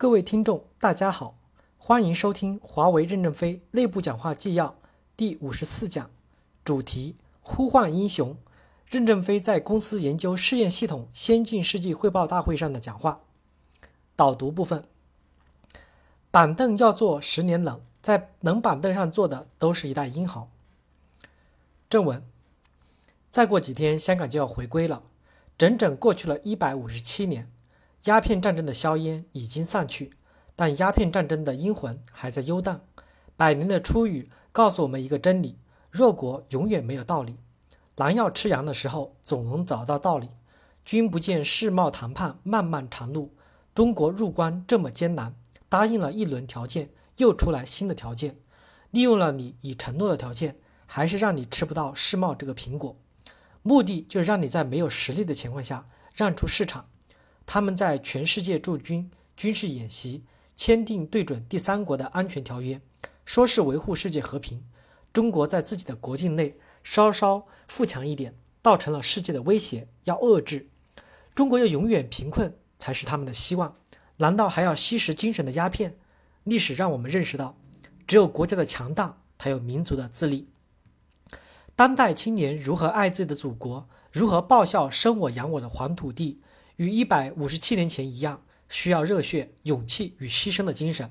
各位听众，大家好，欢迎收听华为任正非内部讲话纪要第五十四讲，主题：呼唤英雄。任正非在公司研究试验系统先进事迹汇报大会上的讲话。导读部分：板凳要坐十年冷，在冷板凳上坐的都是一代英豪。正文：再过几天，香港就要回归了，整整过去了一百五十七年。鸦片战争的硝烟已经散去，但鸦片战争的阴魂还在游荡。百年的初雨告诉我们一个真理：弱国永远没有道理。狼要吃羊的时候，总能找到道理。君不见世贸谈判漫漫长路，中国入关这么艰难，答应了一轮条件，又出来新的条件，利用了你已承诺的条件，还是让你吃不到世贸这个苹果。目的就是让你在没有实力的情况下让出市场。他们在全世界驻军、军事演习，签订对准第三国的安全条约，说是维护世界和平。中国在自己的国境内稍稍富强一点，倒成了世界的威胁，要遏制。中国要永远贫困才是他们的希望。难道还要吸食精神的鸦片？历史让我们认识到，只有国家的强大，才有民族的自立。当代青年如何爱自己的祖国？如何报效生我养我的黄土地？与一百五十七年前一样，需要热血、勇气与牺牲的精神。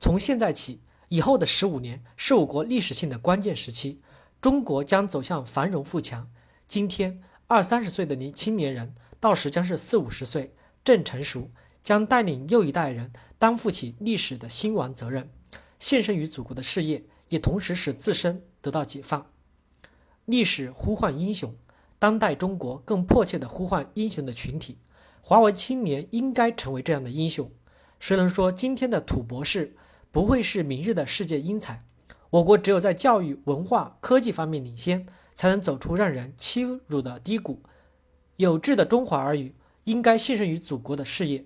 从现在起，以后的十五年是我国历史性的关键时期，中国将走向繁荣富强。今天二三十岁的年青年人，到时将是四五十岁，正成熟，将带领又一代人担负起历史的兴亡责任，献身于祖国的事业，也同时使自身得到解放。历史呼唤英雄，当代中国更迫切地呼唤英雄的群体。华为青年应该成为这样的英雄。谁能说今天的土博士不会是明日的世界英才？我国只有在教育、文化、科技方面领先，才能走出让人欺辱的低谷。有志的中华儿女应该献身于祖国的事业。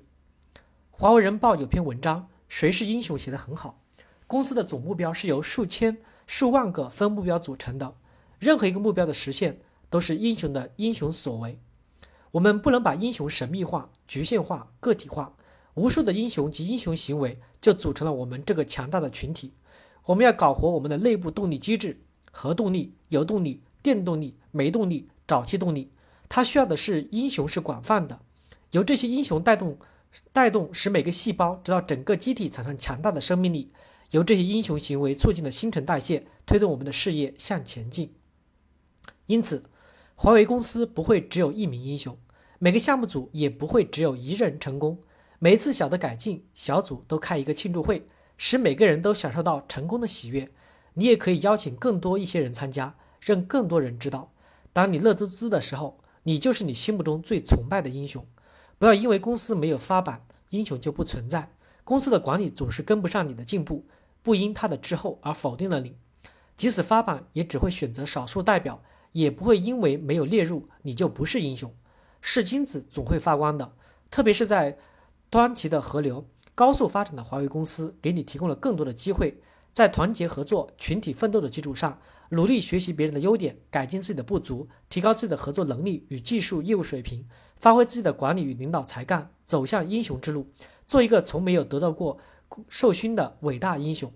华为人报有篇文章《谁是英雄》写得很好。公司的总目标是由数千、数万个分目标组成的，任何一个目标的实现都是英雄的英雄所为。我们不能把英雄神秘化、局限化、个体化，无数的英雄及英雄行为就组成了我们这个强大的群体。我们要搞活我们的内部动力机制：核动力、油动力、电动力、煤动力、沼气动力。它需要的是英雄是广泛的，由这些英雄带动，带动使每个细胞直到整个机体产生强大的生命力。由这些英雄行为促进的新陈代谢，推动我们的事业向前进。因此。华为公司不会只有一名英雄，每个项目组也不会只有一人成功。每一次小的改进，小组都开一个庆祝会，使每个人都享受到成功的喜悦。你也可以邀请更多一些人参加，让更多人知道，当你乐滋滋的时候，你就是你心目中最崇拜的英雄。不要因为公司没有发版，英雄就不存在。公司的管理总是跟不上你的进步，不因他的滞后而否定了你。即使发版，也只会选择少数代表。也不会因为没有列入你就不是英雄，是金子总会发光的。特别是在端齐的河流、高速发展的华为公司，给你提供了更多的机会，在团结合作、群体奋斗的基础上，努力学习别人的优点，改进自己的不足，提高自己的合作能力与技术业务水平，发挥自己的管理与领导才干，走向英雄之路，做一个从没有得到过授勋的伟大英雄。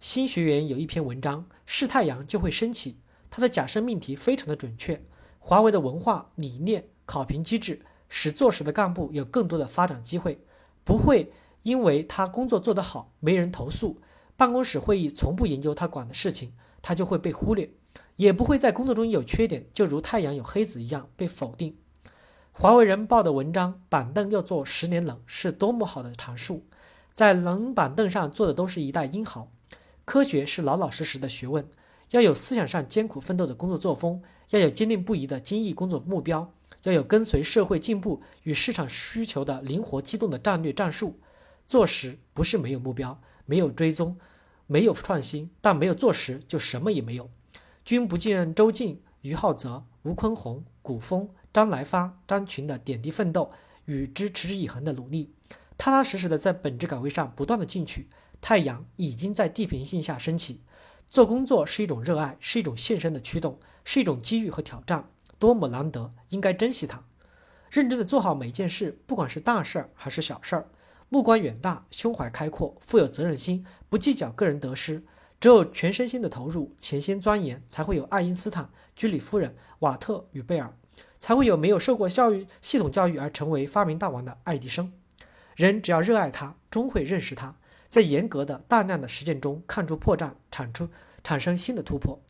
新学员有一篇文章：是太阳就会升起。他的假设命题非常的准确。华为的文化理念、考评机制，使做事的干部有更多的发展机会，不会因为他工作做得好没人投诉，办公室会议从不研究他管的事情，他就会被忽略，也不会在工作中有缺点，就如太阳有黑子一样被否定。华为人报的文章，板凳要坐十年冷，是多么好的阐述。在冷板凳上坐的都是一代英豪。科学是老老实实的学问。要有思想上艰苦奋斗的工作作风，要有坚定不移的精益工作目标，要有跟随社会进步与市场需求的灵活机动的战略战术。做实不是没有目标、没有追踪、没有创新，但没有做实就什么也没有。君不见周静、于浩泽、吴坤宏、古风、张来发、张群的点滴奋斗与之持之以恒的努力，踏踏实实的在本职岗位上不断的进取，太阳已经在地平线下升起。做工作是一种热爱，是一种献身的驱动，是一种机遇和挑战，多么难得，应该珍惜它。认真的做好每一件事，不管是大事儿还是小事儿。目光远大，胸怀开阔，富有责任心，不计较个人得失。只有全身心的投入，潜心钻研，才会有爱因斯坦、居里夫人、瓦特与贝尔，才会有没有受过教育系统教育而成为发明大王的爱迪生。人只要热爱它，终会认识它，在严格的、大量的实践中看出破绽，产出产生新的突破。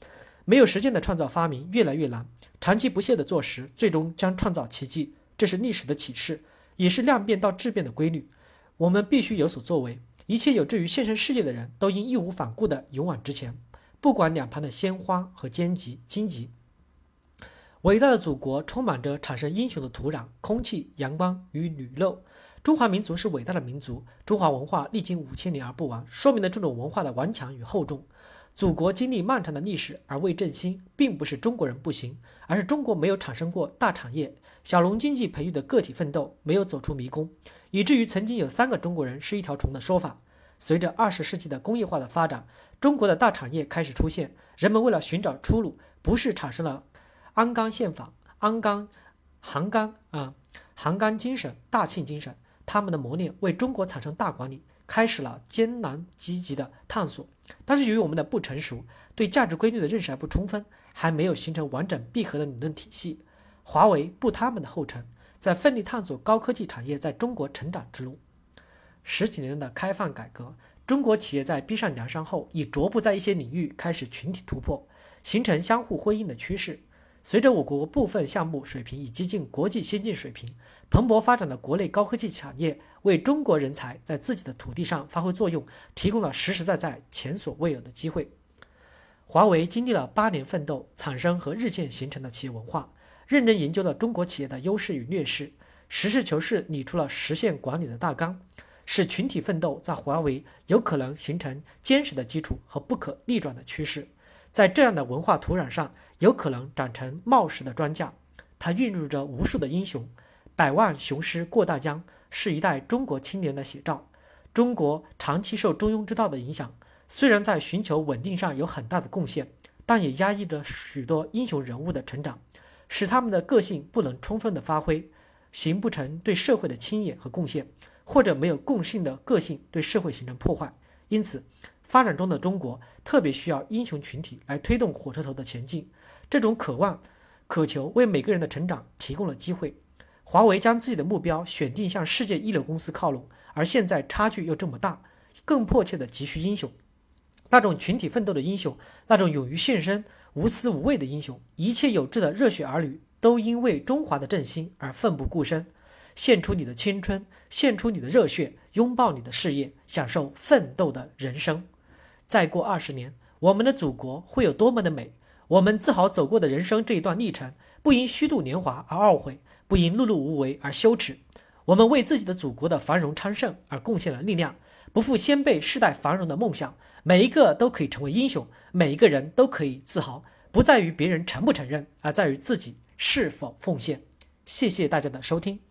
没有实践的创造发明越来越难，长期不懈的做实，最终将创造奇迹。这是历史的启示，也是量变到质变的规律。我们必须有所作为。一切有志于献身事业的人都应义无反顾地勇往直前，不管两旁的鲜花和荆棘。荆棘。伟大的祖国充满着产生英雄的土壤、空气、阳光与雨露。中华民族是伟大的民族，中华文化历经五千年而不亡，说明了这种文化的顽强与厚重。祖国经历漫长的历史而未振兴，并不是中国人不行，而是中国没有产生过大产业，小农经济培育的个体奋斗没有走出迷宫。以至于曾经有三个中国人是一条虫的说法。随着二十世纪的工业化的发展，中国的大产业开始出现，人们为了寻找出路，不是产生了鞍钢宪法、鞍钢、杭钢啊、杭钢精神、大庆精神，他们的磨练为中国产生大管理开始了艰难积极的探索。但是由于我们的不成熟，对价值规律的认识还不充分，还没有形成完整闭合的理论体系。华为步他们的后尘。在奋力探索高科技产业在中国成长之路。十几年的开放改革，中国企业在逼上梁山后，已逐步在一些领域开始群体突破，形成相互辉映的趋势。随着我国部分项目水平已接近国际先进水平，蓬勃发展的国内高科技产业为中国人才在自己的土地上发挥作用提供了实实在在、前所未有的机会。华为经历了八年奋斗，产生和日渐形成的企业文化。认真研究了中国企业的优势与劣势，实事求是拟出了实现管理的大纲，使群体奋斗在华为有可能形成坚实的基础和不可逆转的趋势。在这样的文化土壤上，有可能长成茂实的庄稼。它孕育着无数的英雄，百万雄师过大江，是一代中国青年的写照。中国长期受中庸之道的影响，虽然在寻求稳定上有很大的贡献，但也压抑着许多英雄人物的成长。使他们的个性不能充分的发挥，形不成对社会的倾轧和贡献，或者没有共性的个性对社会形成破坏。因此，发展中的中国特别需要英雄群体来推动火车头的前进。这种渴望、渴求为每个人的成长提供了机会。华为将自己的目标选定向世界一流公司靠拢，而现在差距又这么大，更迫切的急需英雄。那种群体奋斗的英雄，那种勇于献身。无私无畏的英雄，一切有志的热血儿女，都因为中华的振兴而奋不顾身。献出你的青春，献出你的热血，拥抱你的事业，享受奋斗的人生。再过二十年，我们的祖国会有多么的美？我们自豪走过的人生这一段历程，不因虚度年华而懊悔，不因碌碌无为而羞耻。我们为自己的祖国的繁荣昌盛而贡献了力量，不负先辈世代繁荣的梦想。每一个都可以成为英雄，每一个人都可以自豪，不在于别人承不承认，而在于自己是否奉献。谢谢大家的收听。